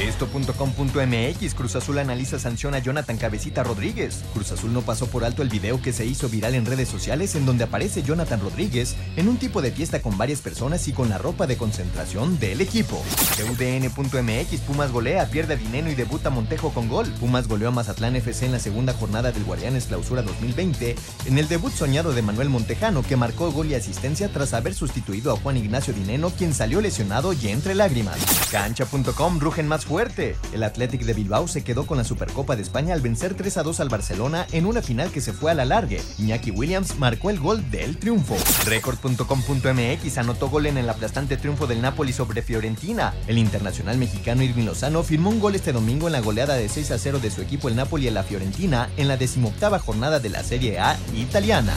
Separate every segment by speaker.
Speaker 1: Esto.com.mx Cruz Azul analiza sanción a Jonathan Cabecita Rodríguez. Cruz Azul no pasó por alto el video que se hizo viral en redes sociales en donde aparece Jonathan Rodríguez en un tipo de fiesta con varias personas y con la ropa de concentración del equipo. UDN.mx Pumas golea, pierde dinero y debuta Montejo con gol. Pumas goleó a Mazatlán FC en la segunda jornada del Guardianes Clausura 2020 en el debut soñado de Manuel Montejano que marcó gol y asistencia tras haber sustituido a Juan Ignacio Dineno quien salió lesionado y entre lágrimas. Cancha.com rugen más El Athletic de Bilbao se quedó con la Supercopa de España al vencer 3 a 2 al Barcelona en una final que se fue a la largue. Iñaki Williams marcó el gol del triunfo. Record.com.mx anotó gol en el aplastante triunfo del Napoli sobre Fiorentina. El internacional mexicano Irving Lozano firmó un gol este domingo en la goleada de 6 a 0 de su equipo el Napoli a la Fiorentina en la decimoctava jornada de la Serie A italiana.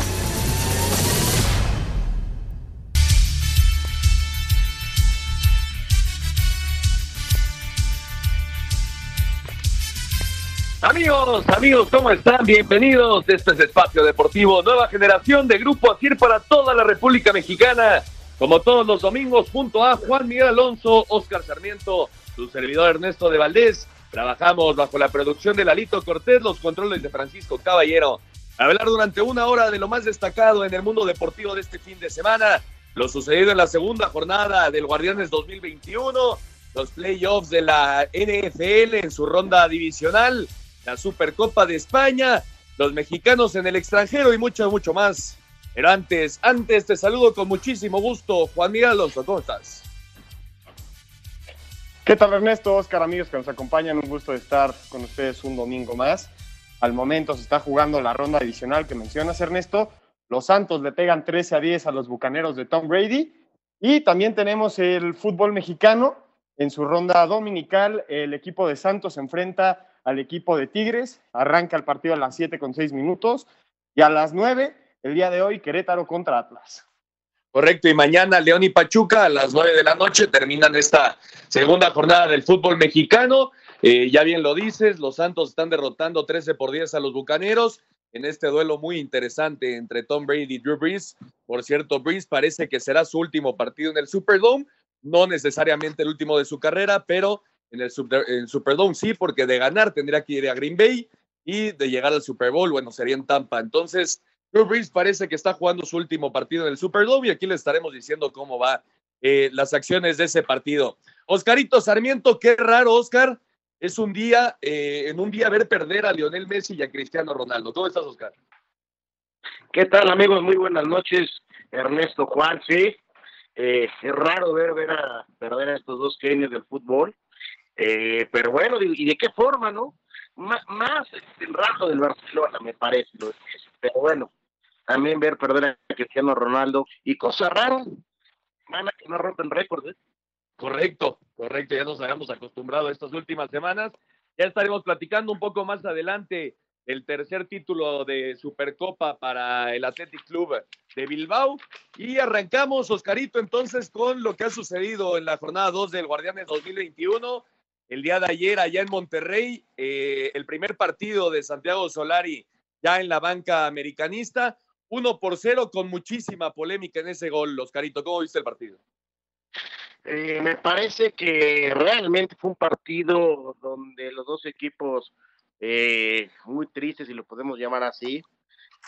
Speaker 2: Amigos, amigos, ¿cómo están? Bienvenidos. Este es Espacio Deportivo, nueva generación de Grupo Asir para toda la República Mexicana. Como todos los domingos, junto a Juan Miguel Alonso, Oscar Sarmiento, su servidor Ernesto de Valdés. Trabajamos bajo la producción de Lalito Cortés, los controles de Francisco Caballero. Hablar durante una hora de lo más destacado en el mundo deportivo de este fin de semana. Lo sucedido en la segunda jornada del Guardianes 2021, los playoffs de la NFL en su ronda divisional la Supercopa de España, los mexicanos en el extranjero y mucho, mucho más. Pero antes, antes te saludo con muchísimo gusto, Juan Miguel Alonso, ¿cómo estás?
Speaker 3: ¿Qué tal Ernesto, Oscar, amigos que nos acompañan? Un gusto de estar con ustedes un domingo más. Al momento se está jugando la ronda adicional que mencionas, Ernesto. Los Santos le pegan 13 a 10 a los Bucaneros de Tom Brady. Y también tenemos el fútbol mexicano. En su ronda dominical, el equipo de Santos enfrenta al equipo de Tigres. Arranca el partido a las 7 con 6 minutos. Y a las 9, el día de hoy, Querétaro contra Atlas.
Speaker 2: Correcto, y mañana León y Pachuca a las 9 de la noche terminan esta segunda jornada del fútbol mexicano. Eh, ya bien lo dices, los Santos están derrotando 13 por 10 a los Bucaneros en este duelo muy interesante entre Tom Brady y Drew Brees. Por cierto, Brees parece que será su último partido en el Superdome, no necesariamente el último de su carrera, pero en el, Superdome sí, porque de ganar tendría que ir a Green Bay y de llegar al Super Bowl, bueno, sería en Tampa. Entonces, Drew Brees parece que está jugando su último partido en el Superdome y aquí le estaremos diciendo cómo va eh, las acciones de ese partido. Oscarito Sarmiento, qué raro, Oscar. Es un día, eh, en un día ver perder a Lionel Messi y a Cristiano Ronaldo. ¿Cómo estás, Oscar?
Speaker 4: ¿Qué tal, amigos? Muy buenas noches. Ernesto Juan, sí. Eh, es raro ver, ver a perder a estos dos genios del fútbol. Eh, pero bueno, ¿y de qué forma, no? más el rato del Barcelona, me parece. Pero bueno, también ver perder a Cristiano Ronaldo y cosas raras, van a que no rompen récords. ¿eh?
Speaker 2: Correcto, correcto, ya nos habíamos acostumbrado a estas últimas semanas. Ya estaremos platicando un poco más adelante el tercer título de Supercopa para el Athletic Club de Bilbao. Y arrancamos, Oscarito, entonces con lo que ha sucedido en la jornada 2 del Guardianes 2021 el día de ayer allá en Monterrey, eh, el primer partido de Santiago Solari ya en la banca americanista, uno por cero con muchísima polémica en ese gol. Oscarito, ¿cómo viste el partido?
Speaker 4: Eh, me parece que realmente fue un partido donde los dos equipos eh, muy tristes, si lo podemos llamar así.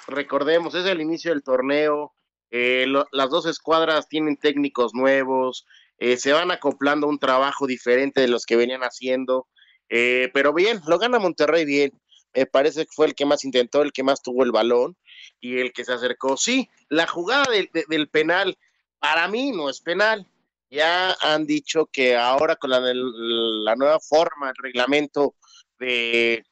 Speaker 4: Recordemos, es el inicio del torneo, las dos escuadras tienen técnicos nuevos, eh, se van acoplando un trabajo diferente de los que venían haciendo. Eh, pero bien, lo gana Monterrey bien. Me parece que fue el que más intentó, el que más tuvo el balón y el que se acercó. Sí, la jugada del penal, para mí no es penal. Ya han dicho que ahora con la, la nueva forma, el reglamento de,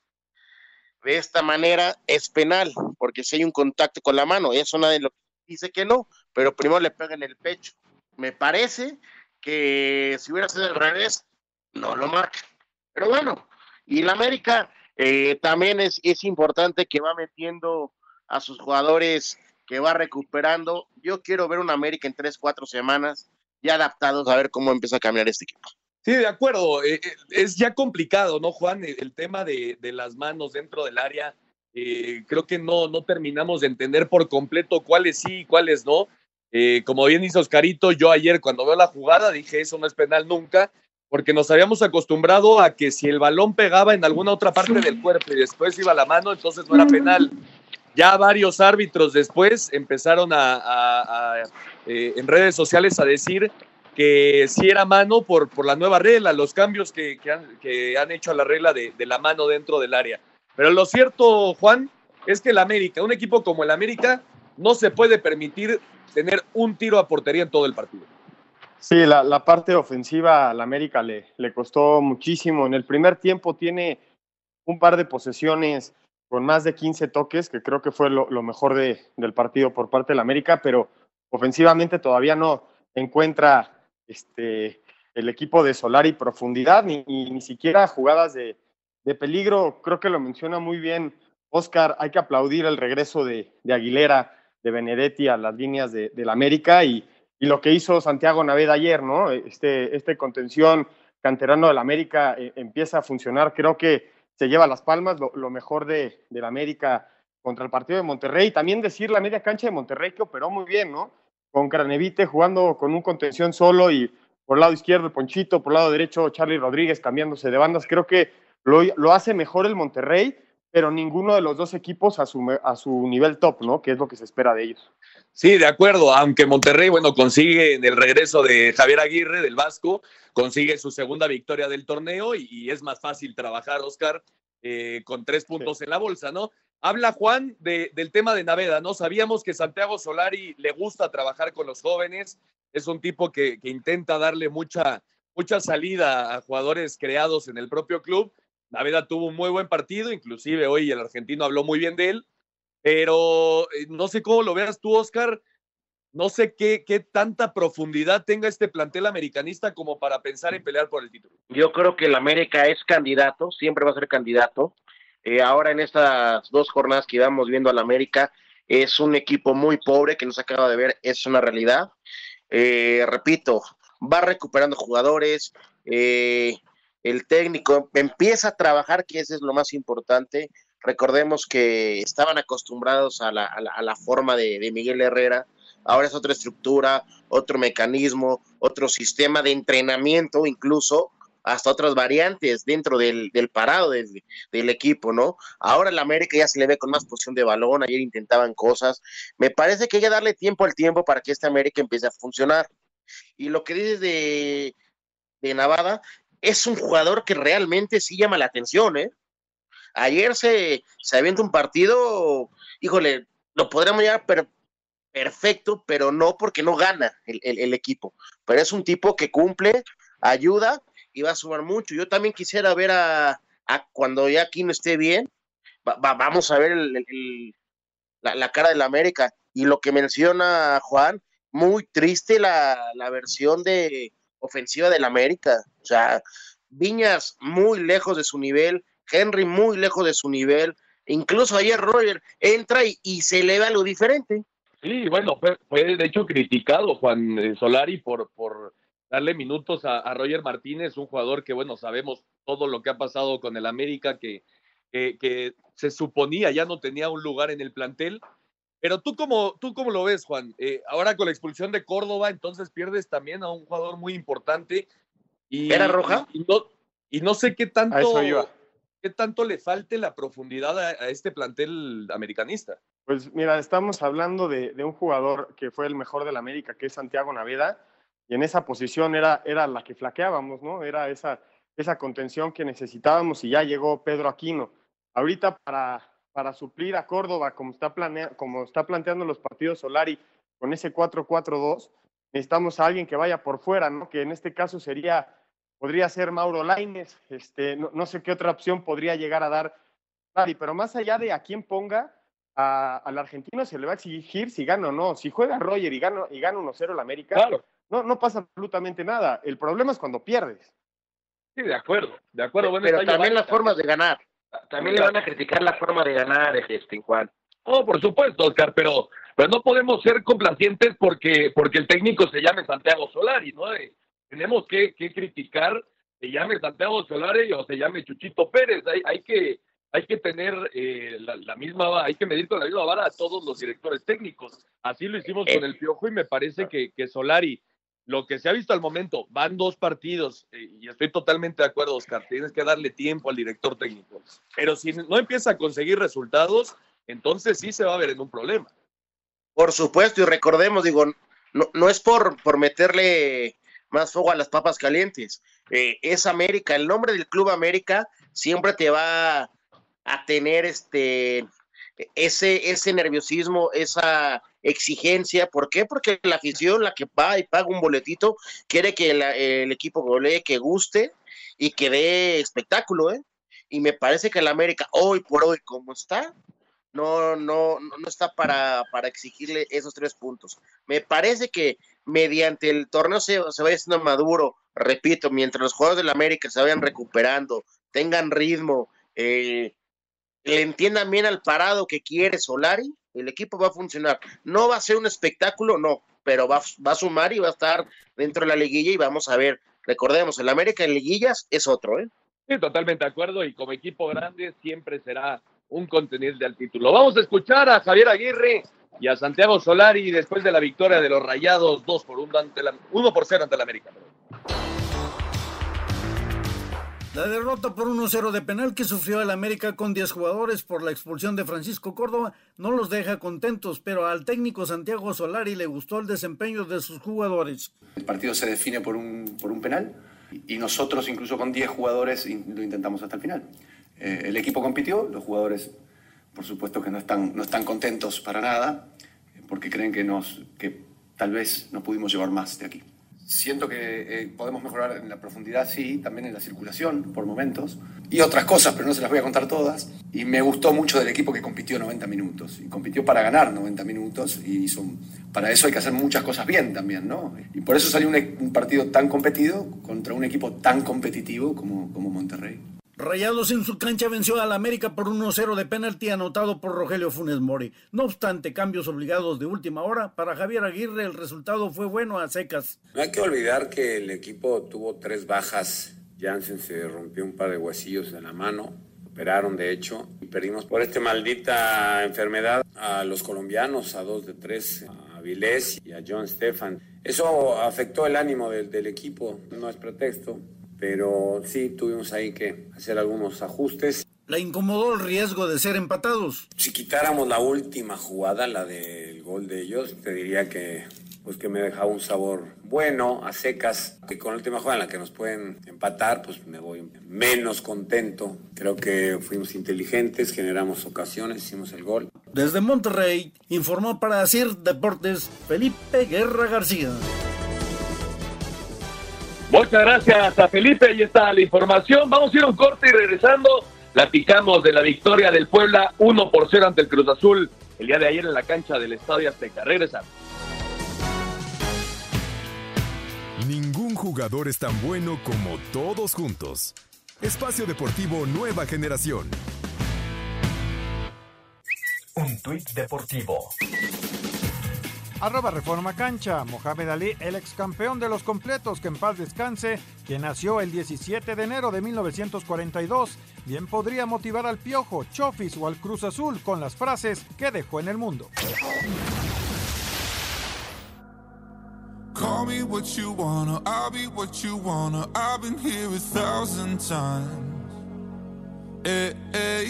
Speaker 4: de esta manera es penal, porque si hay un contacto con la mano, eso nadie lo dice que no, pero primero le pega en el pecho. Me parece que si hubiera sido al revés, no lo marca. Pero bueno, y la América eh, también es, es importante que va metiendo a sus jugadores que va recuperando. Yo quiero ver un América en tres, cuatro semanas ya adaptados a ver cómo empieza a cambiar este equipo.
Speaker 2: Sí, de acuerdo. Eh, eh, es ya complicado, ¿no, Juan? El, tema de, las manos dentro del área. Eh, creo que no, no terminamos de entender por completo cuáles sí y cuáles no. Como bien dice Oscarito, yo ayer cuando veo la jugada dije, eso no es penal nunca, porque nos habíamos acostumbrado a que si el balón pegaba en alguna otra parte del cuerpo y después iba la mano, entonces no era penal. Ya varios árbitros después empezaron a, en redes sociales a decir que sí era mano por, por la nueva regla, los cambios que, han, hecho a la regla de, la mano dentro del área. Pero lo cierto, Juan, es que el América, un equipo como el América, no se puede permitir tener un tiro a portería en todo el partido.
Speaker 3: Sí, la, parte ofensiva al América le, le costó muchísimo. En el primer tiempo tiene un par de posesiones con más de 15 toques, que creo que fue lo, mejor de, del partido por parte del América, pero ofensivamente todavía no encuentra este, el equipo de Solari profundidad, ni, ni, siquiera jugadas de, peligro. Creo que lo menciona muy bien Oscar. Hay que aplaudir el regreso de, Aguilera, de Benedetti a las líneas de, del América y, lo que hizo Santiago Naveda ayer, ¿no? Este, este contención canterano del América eh, empieza a funcionar. Creo que se lleva las palmas, lo, mejor de, del América contra el partido de Monterrey. También decir la media cancha de Monterrey que operó muy bien, ¿no? con Cranevite jugando con un contención solo y por el lado izquierdo Ponchito, por el lado derecho Charlie Rodríguez cambiándose de bandas. Creo que lo, hace mejor el Monterrey, pero ninguno de los dos equipos a su, a su nivel top, ¿no? Que es lo que se espera de ellos.
Speaker 2: Sí, de acuerdo, aunque Monterrey, bueno, consigue en el regreso de Javier Aguirre del Vasco, consigue su segunda victoria del torneo y, es más fácil trabajar, Oscar, eh, con tres puntos en la bolsa, ¿no? Habla Juan del tema de Naveda, ¿no? Sabíamos que Santiago Solari le gusta trabajar con los jóvenes, es un tipo que, intenta darle mucha, mucha salida a jugadores creados en el propio club. Naveda tuvo un muy buen partido, inclusive hoy el argentino habló muy bien de él, pero eh, no sé cómo lo veas tú, Oscar. No sé qué, qué tanta profundidad tenga este plantel americanista como para pensar en pelear por el título.
Speaker 4: Yo creo que el América es candidato, siempre va a ser candidato. Eh, ahora en estas dos jornadas que íbamos viendo al América, es un equipo muy pobre que nos acaba de ver, es una realidad. Eh, repito, va recuperando jugadores, el técnico empieza a trabajar, que eso es lo más importante. Recordemos que estaban acostumbrados a la, a la, forma de, de Miguel Herrera, ahora es otra estructura, otro mecanismo, otro sistema de entrenamiento incluso, hasta otras variantes dentro del, parado del, equipo, ¿no? Ahora el América ya se le ve con más posición de balón, ayer intentaban cosas. Me parece que hay que darle tiempo al tiempo para que este América empiece a funcionar. Y lo que dices de, de Navada, es un jugador que realmente sí llama la atención, ¿eh? Ayer se, se avienta un partido, híjole, lo podríamos llamar perfecto, pero no porque no gana el, el, equipo. Pero es un tipo que cumple, ayuda y va a sumar mucho. Yo también quisiera ver a, cuando ya aquí no esté bien, vamos a ver el, la, cara de la América. Y lo que menciona Juan, muy triste la, versión de ofensiva del América. O sea, Viñas muy lejos de su nivel, Henry muy lejos de su nivel. Incluso ayer Roger entra y, se eleva lo diferente.
Speaker 2: Sí, bueno, fue, fue de hecho criticado Juan eh, Solari por, por darle minutos a, Roger Martínez, un jugador que, bueno, sabemos todo lo que ha pasado con el América, que, se suponía ya no tenía un lugar en el plantel. Pero tú cómo, tú cómo lo ves, Juan? Eh, ahora con la expulsión de Córdoba, entonces pierdes también a un jugador muy importante. Y,
Speaker 4: ¿Era roja?
Speaker 2: Y, no, y no sé qué tanto, qué tanto le falte la profundidad a, este plantel americanista.
Speaker 3: Pues mira, estamos hablando de, de, un jugador que fue el mejor del América, que es Santiago Naveda, y en esa posición era, era la que flaqueábamos, ¿no? Era esa, esa contención que necesitábamos y ya llegó Pedro Aquino. Ahorita para, para suplir a Córdoba, como está, como está planteando los partidos Solari con ese 4-4-2, necesitamos a alguien que vaya por fuera, ¿no? Que en este caso sería, podría ser Mauro Laines, este, no, sé qué otra opción podría llegar a dar Solari, pero más allá de a quién ponga, al argentino se le va a exigir si gana o no. Si juega Roger y gana, y gana 1-0 el América, claro no, no pasa absolutamente nada. El problema es cuando pierdes.
Speaker 2: Sí, de acuerdo, de acuerdo.
Speaker 4: Bueno, pero también las formas de ganar. También le van a criticar la forma de ganar, este Juan.
Speaker 2: Oh, por supuesto, Oscar, pero, pero no podemos ser complacientes porque, porque el técnico se llame Santiago Solari, ¿no? Eh, tenemos que, que, criticar se llame Santiago Solari o se llame Chuchito Pérez. Hay, hay que hay que tener eh, la, misma, hay que medir con la misma vara a todos los directores técnicos. Así lo hicimos con el Piojo y me parece que, que Solari, lo que se ha visto al momento, van dos partidos eh, y estoy totalmente de acuerdo, Oscar, tienes que darle tiempo al director técnico. Pero si no empieza a conseguir resultados, entonces sí se va a ver en un problema.
Speaker 4: Por supuesto, y recordemos, digo, no, no es por, por meterle más fuego a las papas calientes. Eh, es América, el nombre del Club América siempre te va a tener este ese, ese nerviosismo, esa exigencia. ¿Por qué? Porque la afición, la que va y paga un boletito, quiere que el equipo golee, que guste y que dé espectáculo, ¿eh? Y me parece que el América, hoy por hoy, como está, no, no, no está para, para exigirle esos tres puntos. Me parece que mediante el torneo se, se vaya siendo maduro, repito, mientras los jugadores del América se vayan recuperando, tengan ritmo, eh, le entiendan bien al parado que quiere Solari, el equipo va a funcionar. No va a ser un espectáculo, no, pero va, va a sumar y va a estar dentro de la liguilla y vamos a ver. Recordemos, el América en liguillas es otro, ¿eh?
Speaker 2: Sí, totalmente de acuerdo y como equipo grande siempre será un contenido del título. Vamos a escuchar a Javier Aguirre y a Santiago Solari después de la victoria de los Rayados 2 por 1 ante la, 1 por 0 ante el América.
Speaker 5: La derrota por 1-0 de penal que sufrió el América con 10 jugadores por la expulsión de Francisco Córdoba no los deja contentos, pero al técnico Santiago Solari le gustó el desempeño de sus jugadores.
Speaker 6: El partido se define por un, por un penal y nosotros incluso con 10 jugadores lo intentamos hasta el final. Eh, el equipo compitió, los jugadores por supuesto que no están, no están contentos para nada, porque creen que, nos, que tal vez no pudimos llevar más de aquí. Siento que eh, podemos mejorar en la profundidad, sí, también en la circulación por momentos, y otras cosas, pero no se las voy a contar todas. Y me gustó mucho del equipo que compitió 90 minutos, y compitió para ganar 90 minutos, y son, para eso hay que hacer muchas cosas bien también, ¿no? Y por eso salió un, un partido tan competido contra un equipo tan competitivo como, como Monterrey.
Speaker 5: Rayados en su cancha venció al América por 1-0 de penalti anotado por Rogelio Funes Mori. No obstante, cambios obligados de última hora, para Javier Aguirre el resultado fue bueno a secas.
Speaker 7: No hay que olvidar que el equipo tuvo tres bajas. Jansen se rompió un par de huesillos en la mano, operaron de hecho, y perdimos por esta maldita enfermedad a los colombianos, a dos de tres, a Vilés y a John Stefan. Eso afectó el ánimo del, del equipo, no es pretexto pero sí tuvimos ahí que hacer algunos ajustes.
Speaker 5: ¿La incomodó el riesgo de ser empatados?
Speaker 7: Si quitáramos la última jugada, la del gol de ellos, te diría que pues que me dejaba un sabor bueno, a secas, que con la última jugada en la que nos pueden empatar, pues me voy menos contento. Creo que fuimos inteligentes, generamos ocasiones, hicimos el gol.
Speaker 5: Desde Monterrey, informó para decir Deportes Felipe Guerra García.
Speaker 2: Muchas gracias a Felipe, ahí está la información. Vamos a ir a un corte y regresando, platicamos de la victoria del Puebla 1 por 0 ante el Cruz Azul el día de ayer en la cancha del Estadio Azteca. Regresamos.
Speaker 8: Ningún jugador es tan bueno como todos juntos. Espacio Deportivo Nueva Generación.
Speaker 1: Un tuit deportivo.
Speaker 9: Arroba Reforma Cancha, Mohamed Ali, el ex campeón de los completos, que en paz descanse, que nació el 17 de enero de 1942, bien podría motivar al Piojo, Chofis o al Cruz Azul con las frases que dejó en el mundo. Call me what you wanna, I'll be what you wanna. I've been here a thousand times. Hey, hey,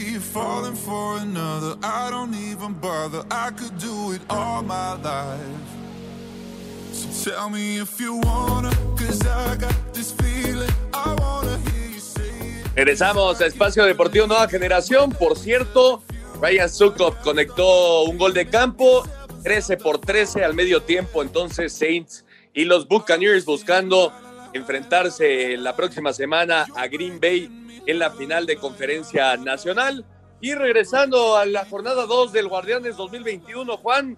Speaker 9: you say it.
Speaker 2: Regresamos a Espacio Deportivo Nueva Generación. Por cierto, Ryan Sukov conectó un gol de campo, 13 por 13 al medio tiempo. Entonces, Saints y los Buccaneers buscando enfrentarse la próxima semana a Green Bay en la final de conferencia nacional. Y regresando a la jornada 2 del Guardianes 2021, Juan,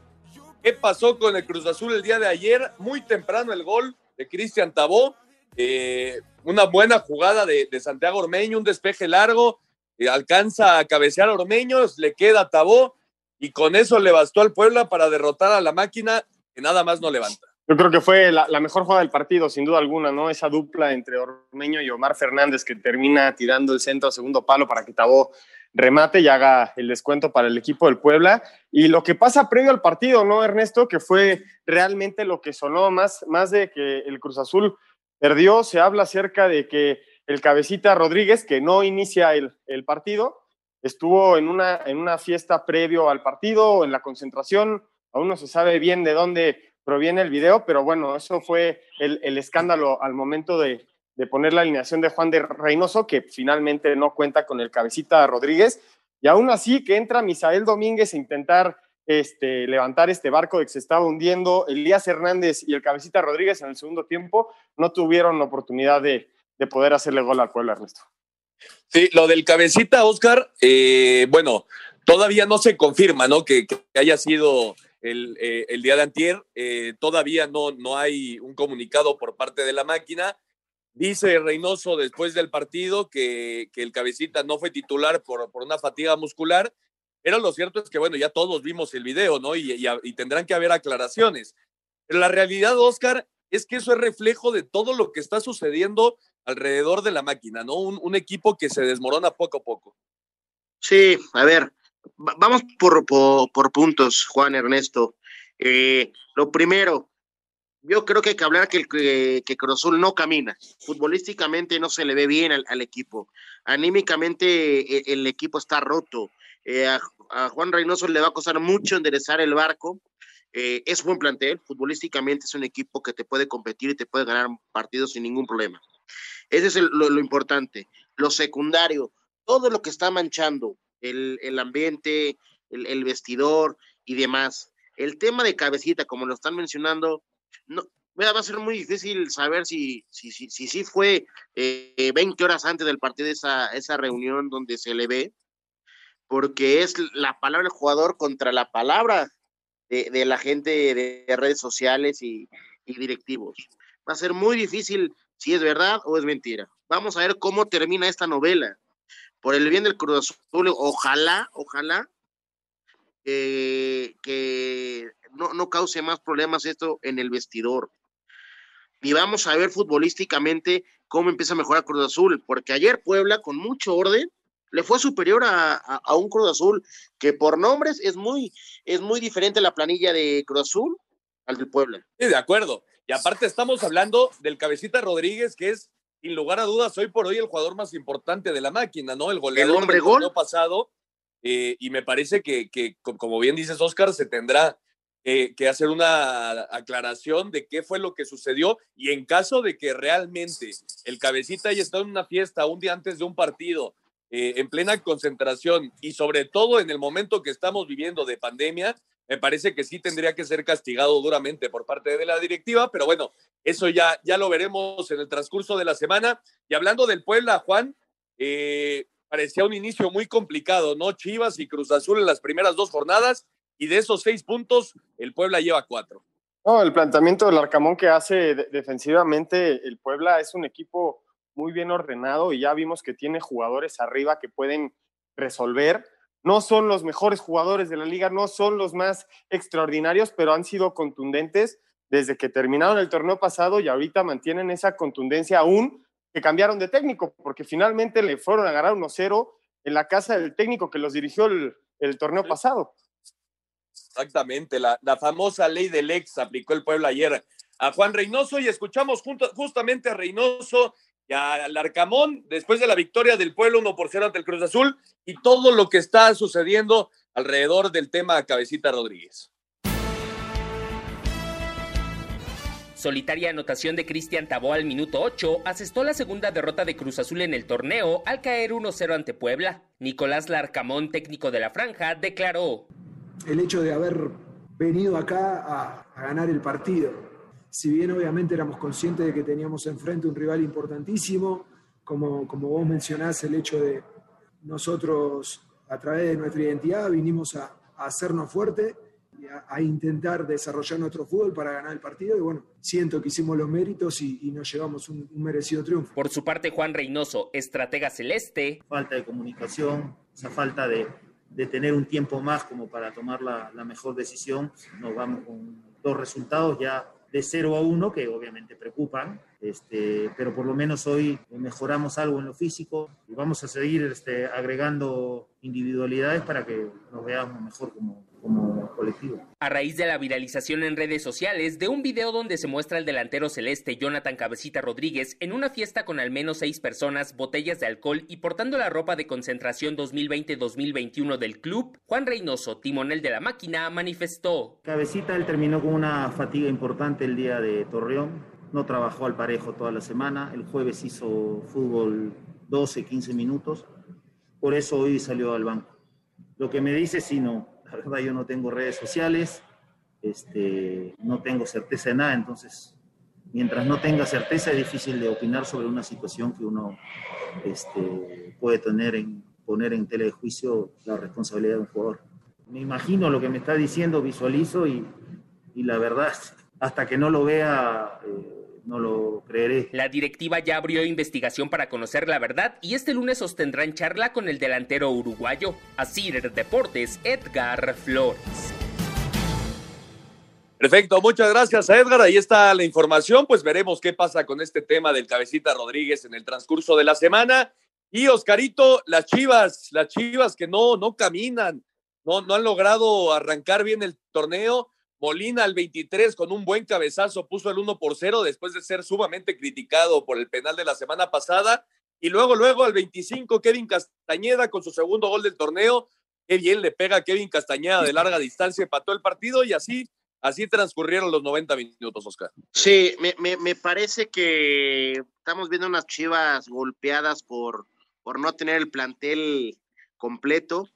Speaker 2: ¿qué pasó con el Cruz Azul el día de ayer? Muy temprano el gol de Cristian Tabó, eh, una buena jugada de, Santiago Ormeño, un despeje largo, eh, alcanza a cabecear a Ormeños, le queda Tabó y con eso le bastó al Puebla para derrotar a la máquina que nada más no levanta.
Speaker 3: Yo creo que fue la, mejor jugada del partido, sin duda alguna, ¿no? Esa dupla entre Ormeño y Omar Fernández que termina tirando el centro a segundo palo para que Tabó remate y haga el descuento para el equipo del Puebla. Y lo que pasa previo al partido, ¿no, Ernesto? Que fue realmente lo que sonó más, más de que el Cruz Azul perdió. Se habla acerca de que el cabecita Rodríguez, que no inicia el, el partido, estuvo en una, en una fiesta previo al partido, en la concentración. Aún no se sabe bien de dónde proviene el video, pero bueno, eso fue el, escándalo al momento de, poner la alineación de Juan de Reynoso, que finalmente no cuenta con el cabecita Rodríguez, y aún así que entra Misael Domínguez a intentar este, levantar este barco de que se estaba hundiendo, Elías Hernández y el cabecita Rodríguez en el segundo tiempo no tuvieron oportunidad de, poder hacerle gol al pueblo, Ernesto.
Speaker 2: Sí, lo del cabecita, Oscar, eh, bueno, todavía no se confirma, ¿no? que haya sido eh, el, día de antier. Eh, todavía no, no hay un comunicado por parte de la máquina. Dice Reynoso después del partido que, el cabecita no fue titular por, por, una fatiga muscular, pero lo cierto es que, bueno, ya todos vimos el video, ¿no? Y, tendrán que haber aclaraciones. La realidad, Oscar, es que eso es reflejo de todo lo que está sucediendo alrededor de la máquina, ¿no? Un equipo que se desmorona poco a poco.
Speaker 4: Sí, a ver, vamos por, por, puntos, Juan Ernesto. Eh, lo primero, yo creo que hay que hablar que, que, que Cruzul no camina. Futbolísticamente no se le ve bien al, equipo. Anímicamente e, el, equipo está roto. Eh, a, Juan Reynoso le va a costar mucho enderezar el barco. Eh, es buen plantel. Futbolísticamente es un equipo que te puede competir y te puede ganar partidos sin ningún problema. Ese es lo, lo importante. Lo secundario, todo lo que está manchando el, ambiente, el, vestidor y demás. El tema de cabecita, como lo están mencionando, no, va a ser muy difícil saber si sí si, si, si, fue 20 eh, horas antes del partido esa, esa reunión donde se le ve, porque es la palabra del jugador contra la palabra de, la gente de, redes sociales y, y, directivos. Va a ser muy difícil si es verdad o es mentira. Vamos a ver cómo termina esta novela por el bien del Cruz Azul, ojalá, ojalá que no, no cause más problemas esto en el vestidor. Y vamos a ver futbolísticamente cómo empieza a mejorar Cruz Azul, porque ayer Puebla, con mucho orden, le fue superior a, un Cruz Azul que por nombres es muy, es muy diferente la planilla de Cruz Azul al de Puebla.
Speaker 2: Sí, de acuerdo. Y aparte estamos hablando del Cabecita Rodríguez, que es sin lugar a dudas, hoy por hoy el jugador más importante de la máquina, ¿no? El goleador
Speaker 4: hombre del gol
Speaker 2: pasado. Eh, y me parece que, que, como bien dices, Oscar, se tendrá que hacer una aclaración de qué fue lo que sucedió y en caso de que realmente el cabecita haya estado en una fiesta un día antes de un partido, eh, en plena concentración y sobre todo en el momento que estamos viviendo de pandemia, me parece que sí tendría que ser castigado duramente por parte de la directiva, pero bueno, eso ya, ya lo veremos en el transcurso de la semana. Y hablando del Puebla, Juan, eh, parecía un inicio muy complicado, ¿no? Chivas y Cruz Azul en las primeras dos jornadas, y de esos seis puntos, el Puebla lleva cuatro.
Speaker 3: No, el planteamiento del Arcamón que hace defensivamente el Puebla es un equipo muy bien ordenado y ya vimos que tiene jugadores arriba que pueden resolver no son los mejores jugadores de la liga, no son los más extraordinarios, pero han sido contundentes desde que terminaron el torneo pasado y ahorita mantienen esa contundencia aún que cambiaron de técnico, porque finalmente le fueron a ganar 1-0 en la casa del técnico que los dirigió el, torneo pasado.
Speaker 2: Exactamente, la, famosa ley del ex aplicó el pueblo ayer a Juan Reynoso y escuchamos justamente a Reynoso y al Arcamón después de la victoria del pueblo 1 por 0 ante el Cruz Azul y todo lo que está sucediendo alrededor del tema Cabecita Rodríguez.
Speaker 10: Solitaria anotación de Cristian Tabó al minuto 8 asestó la segunda derrota de Cruz Azul en el torneo al caer 1-0 ante Puebla. Nicolás Larcamón, técnico de la franja, declaró.
Speaker 11: El hecho de haber venido acá a ganar el partido, si bien obviamente éramos conscientes de que teníamos enfrente un rival importantísimo, como, como vos mencionás, el hecho de nosotros, a través de nuestra identidad, vinimos a, hacernos fuerte y a, intentar desarrollar nuestro fútbol para ganar el partido. Y bueno, siento que hicimos los méritos y, nos llevamos un, un, merecido triunfo.
Speaker 10: Por su parte, Juan Reynoso, estratega celeste.
Speaker 12: Falta de comunicación, esa falta de, de tener un tiempo más como para tomar la, la mejor decisión. Nos vamos con dos resultados ya de 0 a 1, que obviamente preocupan, este, pero por lo menos hoy mejoramos algo en lo físico y vamos a seguir este, agregando individualidades para que nos veamos mejor como, como colectivo.
Speaker 10: A raíz de la viralización en redes sociales de un video donde se muestra el delantero celeste Jonathan Cabecita Rodríguez en una fiesta con al menos seis personas, botellas de alcohol y portando la ropa de concentración 2020-2021 del club, Juan Reynoso, timonel de la máquina, manifestó.
Speaker 12: Cabecita, él terminó con una fatiga importante el día de Torreón, no trabajó al parejo toda la semana, el jueves hizo fútbol 12, 15 minutos, por eso hoy salió al banco. Lo que me dice, si no, la verdad yo no tengo redes sociales, este, no tengo certeza de nada, entonces mientras no tenga certeza es difícil de opinar sobre una situación que uno este, puede tener en, poner en tela de juicio la responsabilidad de un jugador. Me imagino lo que me está diciendo, visualizo y, y la verdad, hasta que no lo vea, eh, no lo creeré.
Speaker 10: La directiva ya abrió investigación para conocer la verdad y este lunes sostendrán charla con el delantero uruguayo. Asir Deportes, Edgar Flores.
Speaker 2: Perfecto, muchas gracias a Edgar. Ahí está la información. Pues veremos qué pasa con este tema del cabecita Rodríguez en el transcurso de la semana. Y Oscarito, las Chivas, las Chivas que no, no caminan, no, no han logrado arrancar bien el torneo. Molina al 23 con un buen cabezazo puso el 1 por 0 después de ser sumamente criticado por el penal de la semana pasada. Y luego, luego al 25, Kevin Castañeda con su segundo gol del torneo. Qué bien le pega Kevin Castañeda de larga distancia, empató el partido y así, así transcurrieron los 90 minutos, Oscar.
Speaker 4: Sí, me, me, me parece que estamos viendo unas chivas golpeadas por, por no tener el plantel completo,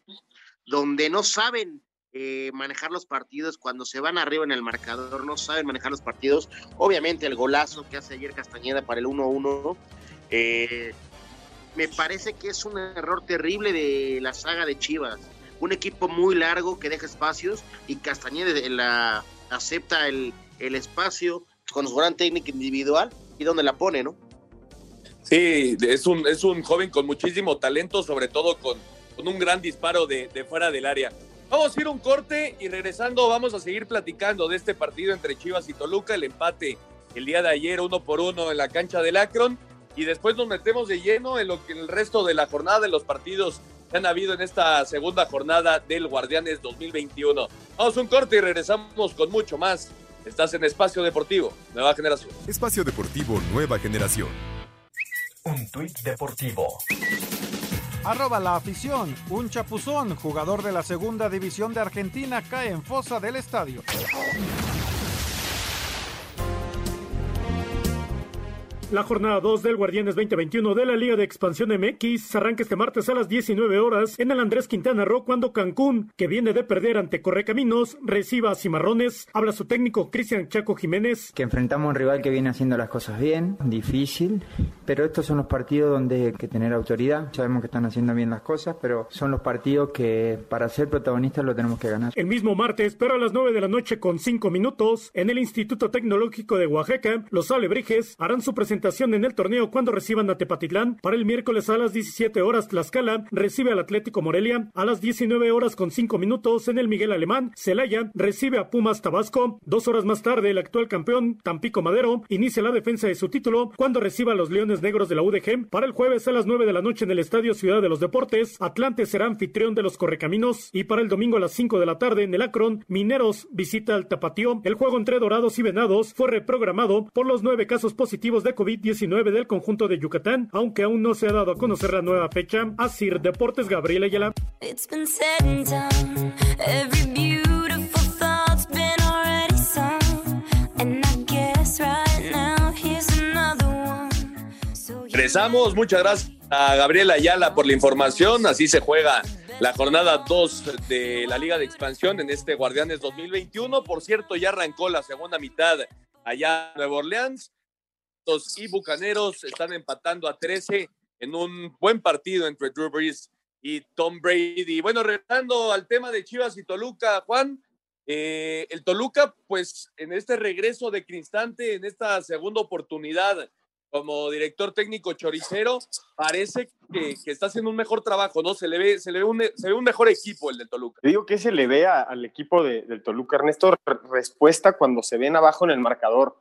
Speaker 4: donde no saben eh, manejar los partidos cuando se van arriba en el marcador, no saben manejar los partidos. Obviamente el golazo que hace ayer Castañeda para el 1-1, eh, me parece que es un error terrible de la saga de Chivas. Un equipo muy largo que deja espacios y Castañeda la, acepta el, el espacio con su gran técnica individual y donde la pone, ¿no?
Speaker 2: Sí, es un, es un joven con muchísimo talento, sobre todo con, con un gran disparo de, de fuera del área. Vamos a ir un corte y regresando vamos a seguir platicando de este partido entre Chivas y Toluca, el empate el día de ayer uno por uno en la cancha del Akron y después nos metemos de lleno en lo que el resto de la jornada de los partidos que han habido en esta segunda jornada del Guardianes 2021. Vamos a un corte y regresamos con mucho más. Estás en Espacio Deportivo, Nueva Generación.
Speaker 8: Espacio Deportivo Nueva Generación.
Speaker 1: Un tuit deportivo.
Speaker 13: Arroba la afición. Un chapuzón, jugador de la segunda división de Argentina, cae en fosa del estadio.
Speaker 14: La jornada 2 del Guardianes 2021 de la Liga de Expansión MX arranca este martes a las 19 horas en el Andrés Quintana Roo cuando Cancún, que viene de perder ante Correcaminos, reciba a Cimarrones. Habla su técnico Cristian Chaco Jiménez.
Speaker 15: Que enfrentamos a un rival que viene haciendo las cosas bien, difícil, pero estos son los partidos donde hay que tener autoridad. Sabemos que están haciendo bien las cosas, pero son los partidos que para ser protagonistas lo tenemos que ganar.
Speaker 14: El mismo martes, pero a las 9 de la noche con 5 minutos, en el Instituto Tecnológico de Oaxaca, los Alebrijes harán su presentación en el torneo cuando reciban a Tepatitlán. Para el miércoles a las 17 horas, Tlaxcala recibe al Atlético Morelia. A las 19 horas con 5 minutos en el Miguel Alemán, Celaya recibe a Pumas Tabasco. Dos horas más tarde, el actual campeón Tampico Madero inicia la defensa de su título cuando reciba a los Leones Negros de la UDG. Para el jueves a las 9 de la noche en el Estadio Ciudad de los Deportes, Atlante será anfitrión de los Correcaminos. Y para el domingo a las 5 de la tarde en el Akron, Mineros visita al Tapatío. El juego entre Dorados y Venados fue reprogramado por los nueve casos positivos de COVID 19 del conjunto de Yucatán, aunque aún no se ha dado a conocer la nueva fecha. Asir Deportes Gabriel Ayala.
Speaker 2: Regresamos, muchas gracias a Gabriel Ayala por la información. Así se juega la jornada 2 de la Liga de Expansión en este Guardianes 2021. Por cierto, ya arrancó la segunda mitad allá en Nueva Orleans y Bucaneros están empatando a 13 en un buen partido entre Drew Brees y Tom Brady. Bueno, regresando al tema de Chivas y Toluca, Juan, eh, el Toluca, pues en este regreso de Cristante, en esta segunda oportunidad como director técnico choricero, parece que, está haciendo un mejor trabajo, ¿no? Se le ve, se le ve, un, mejor equipo el del Toluca.
Speaker 3: digo que se le ve al equipo del Toluca, Ernesto, respuesta cuando se ven abajo en el marcador.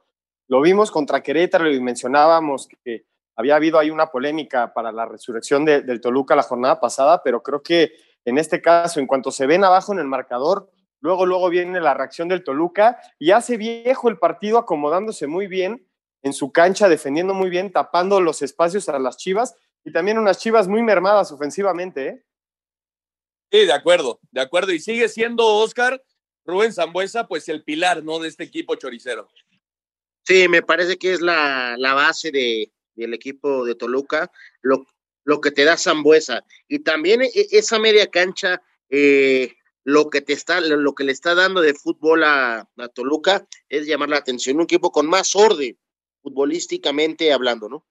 Speaker 3: Lo vimos contra Querétaro y mencionábamos que había habido ahí una polémica para la resurrección del Toluca la jornada pasada, pero creo que en este caso, en cuanto se ven abajo en el marcador, luego, luego viene la reacción del Toluca y hace viejo el partido acomodándose muy bien en su cancha, defendiendo muy bien, tapando los espacios a las Chivas y también unas Chivas muy mermadas ofensivamente. ¿eh?
Speaker 2: Sí, de acuerdo, de acuerdo. Y sigue siendo Oscar Rubén Zambuesa, pues el pilar, ¿no? De este equipo choricero.
Speaker 4: Sí, me parece que es la, base de, del equipo de Toluca, lo, lo que te da Zambuesa. Y también e, esa media cancha, eh, lo que te está, lo que le está dando de fútbol a, a Toluca es llamar la atención. Un equipo con más orden, futbolísticamente hablando, ¿no?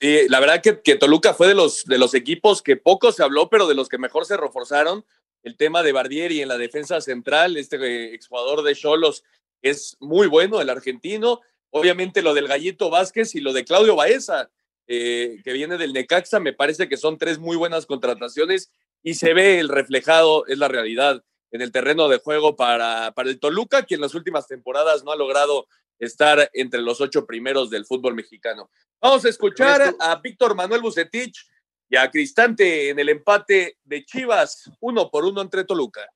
Speaker 2: Sí, la verdad que, Toluca fue de los, de los equipos que poco se habló, pero de los que mejor se reforzaron. El tema de Bardieri en la defensa central, este eh, exjugador de Cholos es muy bueno, el argentino. Obviamente lo del Gallito Vázquez y lo de Claudio Baeza, eh, que viene del Necaxa, me parece que son tres muy buenas contrataciones y se ve el reflejado, es la realidad, en el terreno de juego para, para el Toluca, que en las últimas temporadas no ha logrado estar entre los ocho primeros del fútbol mexicano. Vamos a escuchar a Víctor Manuel Bucetich y a Cristante en el empate de Chivas, uno por uno entre Toluca.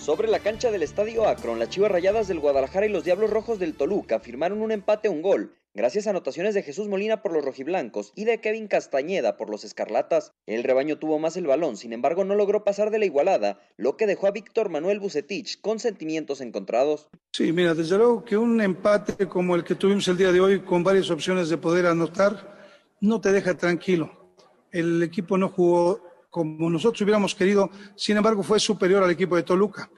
Speaker 1: Sobre la cancha del Estadio Akron, las Chivas Rayadas del Guadalajara y los Diablos Rojos del Toluca firmaron un empate a un gol, gracias a anotaciones de Jesús Molina por los rojiblancos y de Kevin Castañeda por los escarlatas. El rebaño tuvo más el balón, sin embargo no logró pasar de la igualada, lo que dejó a Víctor Manuel Bucetich con sentimientos encontrados.
Speaker 16: Sí, mira, desde luego que un empate como el que tuvimos el día de hoy, con varias opciones de poder anotar, no te deja tranquilo. El equipo no jugó como nosotros hubiéramos querido, sin embargo fue superior al equipo de Toluca.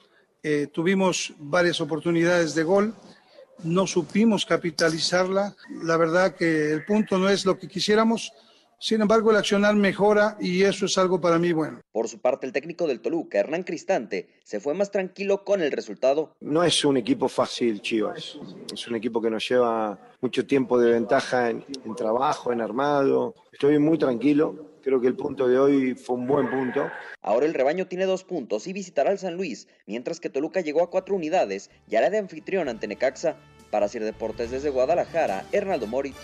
Speaker 16: Eh, tuvimos varias oportunidades de gol, no supimos capitalizarla. La verdad que el punto no es lo que quisiéramos, sin embargo, el accionar mejora y eso es algo para mí bueno.
Speaker 1: Por su parte, el técnico del Toluca, Hernán Cristante, se fue más tranquilo con el resultado.
Speaker 17: No es un equipo fácil, Chivas. Es un equipo que nos lleva mucho tiempo de ventaja en, en trabajo, en armado. Estoy muy tranquilo. Creo que el punto de hoy fue un buen punto.
Speaker 1: Ahora el rebaño tiene dos puntos y visitará al San Luis, mientras que Toluca llegó a cuatro unidades y hará de anfitrión ante Necaxa. Para hacer deportes desde Guadalajara, Hernaldo Moritz.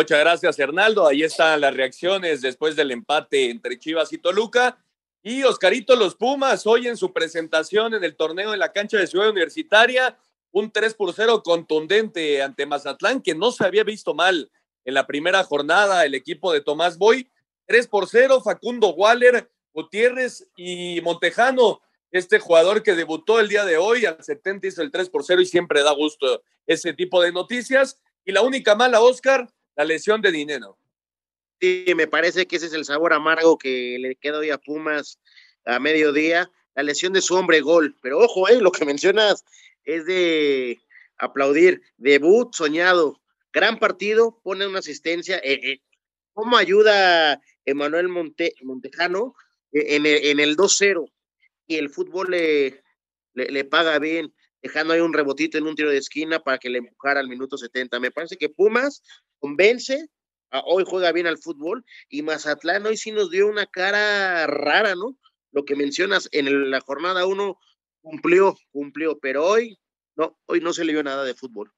Speaker 2: Muchas gracias, Hernaldo. Ahí están las reacciones después del empate entre Chivas y Toluca. Y Oscarito Los Pumas, hoy en su presentación en el torneo en la cancha de Ciudad Universitaria, un 3 por 0 contundente ante Mazatlán, que no se había visto mal en la primera jornada el equipo de Tomás Boy. 3 por 0, Facundo Waller, Gutiérrez y Montejano, este jugador que debutó el día de hoy, al 70 hizo el 3 por 0 y siempre da gusto ese tipo de noticias. Y la única mala, Oscar, la lesión de Dinero.
Speaker 4: Sí, me parece que ese es el sabor amargo que le queda hoy a Pumas a mediodía, la lesión de su hombre gol. Pero ojo, eh, lo que mencionas es de aplaudir. Debut soñado, gran partido, pone una asistencia. Eh, eh, ¿Cómo ayuda Emanuel Monte, Montejano en el, en el 2-0? Y el fútbol le, le, paga bien, dejando ahí un rebotito en un tiro de esquina para que le empujara al minuto 70. Me parece que Pumas convence, hoy juega bien al fútbol, y Mazatlán hoy sí nos dio una cara rara, ¿no? Lo que mencionas en la jornada 1 cumplió, cumplió, pero hoy no, hoy no se le vio nada de fútbol.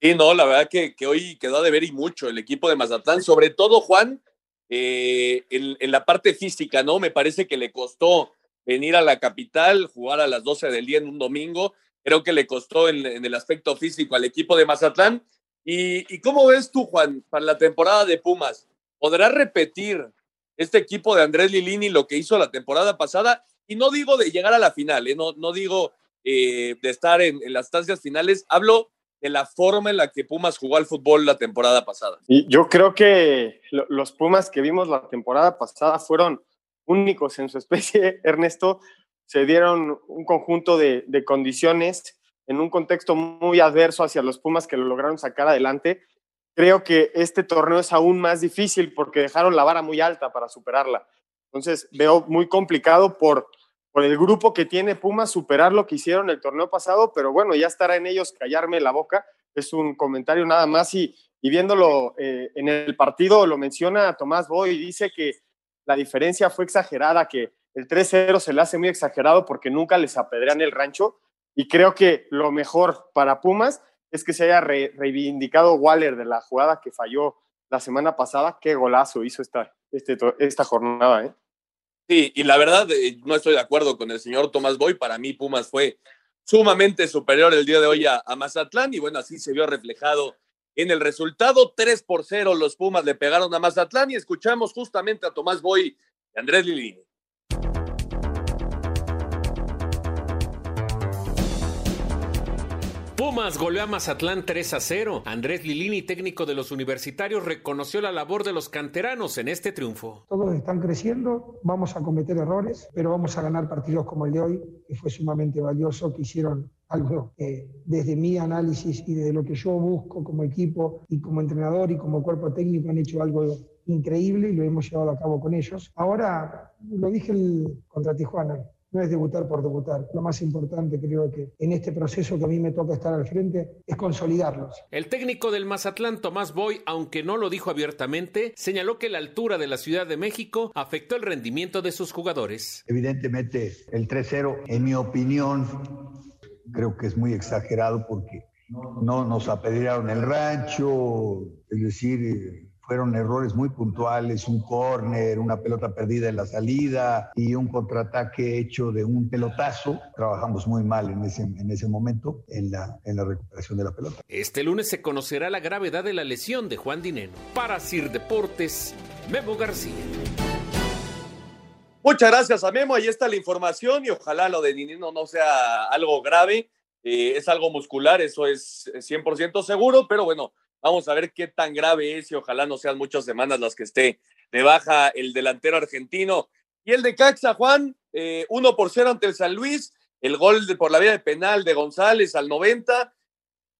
Speaker 2: Sí, no, la verdad que, que hoy quedó de ver y mucho el equipo de Mazatlán, sobre todo Juan, eh, en, la parte física, ¿no? Me parece que le costó venir a la capital, jugar a las 12 del día en un domingo, creo que le costó en, el aspecto físico al equipo de Mazatlán. ¿Y, cómo ves tú, Juan, para la temporada de Pumas? ¿Podrá repetir este equipo de Andrés Lilini lo que hizo la temporada pasada? Y no digo de llegar a la final, ¿eh? no, no digo eh, de estar en, las estancias finales, hablo de la forma en la que Pumas jugó al fútbol la temporada pasada.
Speaker 3: Y yo creo que los Pumas que vimos la temporada pasada fueron únicos en su especie, Ernesto. Se dieron un conjunto de, condiciones en un contexto muy adverso hacia los Pumas que lo lograron sacar adelante. Creo que este torneo es aún más difícil porque dejaron la vara muy alta para superarla. Entonces veo muy complicado por por el grupo que tiene Pumas superar lo que hicieron el torneo pasado, pero bueno, ya estará en ellos callarme la boca, es un comentario nada más y, y viéndolo eh, en el partido lo menciona Tomás Boy dice que la diferencia fue exagerada, que el 3-0 se le hace muy exagerado porque nunca les apedrean el rancho y creo que lo mejor para Pumas es que se haya reivindicado Waller de la jugada que falló la semana pasada. Qué golazo hizo esta, este, esta jornada, ¿eh?
Speaker 2: Sí, y la verdad, eh, no estoy de acuerdo con el señor Tomás Boy. Para mí, Pumas fue sumamente superior el día de hoy a, Mazatlán y bueno, así se vio reflejado en el resultado. 3 por 0 los Pumas le pegaron a Mazatlán y escuchamos justamente a Tomás Boy y Andrés Lilini.
Speaker 18: Pumas goleó a Mazatlán 3 a 0. Andrés Lilini, técnico de los universitarios, reconoció la labor de los canteranos en este triunfo.
Speaker 11: Todos están creciendo, vamos a cometer errores, pero vamos a ganar partidos como el de hoy, que fue sumamente valioso, que hicieron algo que desde mi análisis y desde lo que yo busco como equipo y como entrenador y como cuerpo técnico han hecho algo increíble y lo hemos llevado a cabo con ellos. Ahora, lo dije el, contra Tijuana, no es debutar por debutar. Lo más importante creo que en este proceso que a mí me toca estar al frente es consolidarlos.
Speaker 18: El técnico del Mazatlán, Tomás Boy, aunque no lo dijo abiertamente, señaló que la altura de la Ciudad de México afectó el rendimiento de sus jugadores.
Speaker 19: Evidentemente, el 3-0, en mi opinión, creo que es muy exagerado porque no nos apedrearon el rancho, es decir, fueron errores muy puntuales, un córner, una pelota perdida en la salida y un contraataque hecho de un pelotazo. Trabajamos muy mal en ese, en ese momento en la, en la recuperación de la pelota.
Speaker 18: Este lunes se conocerá la gravedad de la lesión de Juan Dineno. Para Sir Deportes, Memo García.
Speaker 2: Muchas gracias a Memo, ahí está la información y ojalá lo de Dineno no sea algo grave, eh, es algo muscular, eso es 100% seguro, pero bueno, Vamos a ver qué tan grave es y ojalá no sean muchas semanas las que esté de baja el delantero argentino. Y el de Caxa, Juan, eh, uno por cero ante el San Luis, el gol por la vía de penal de González al 90.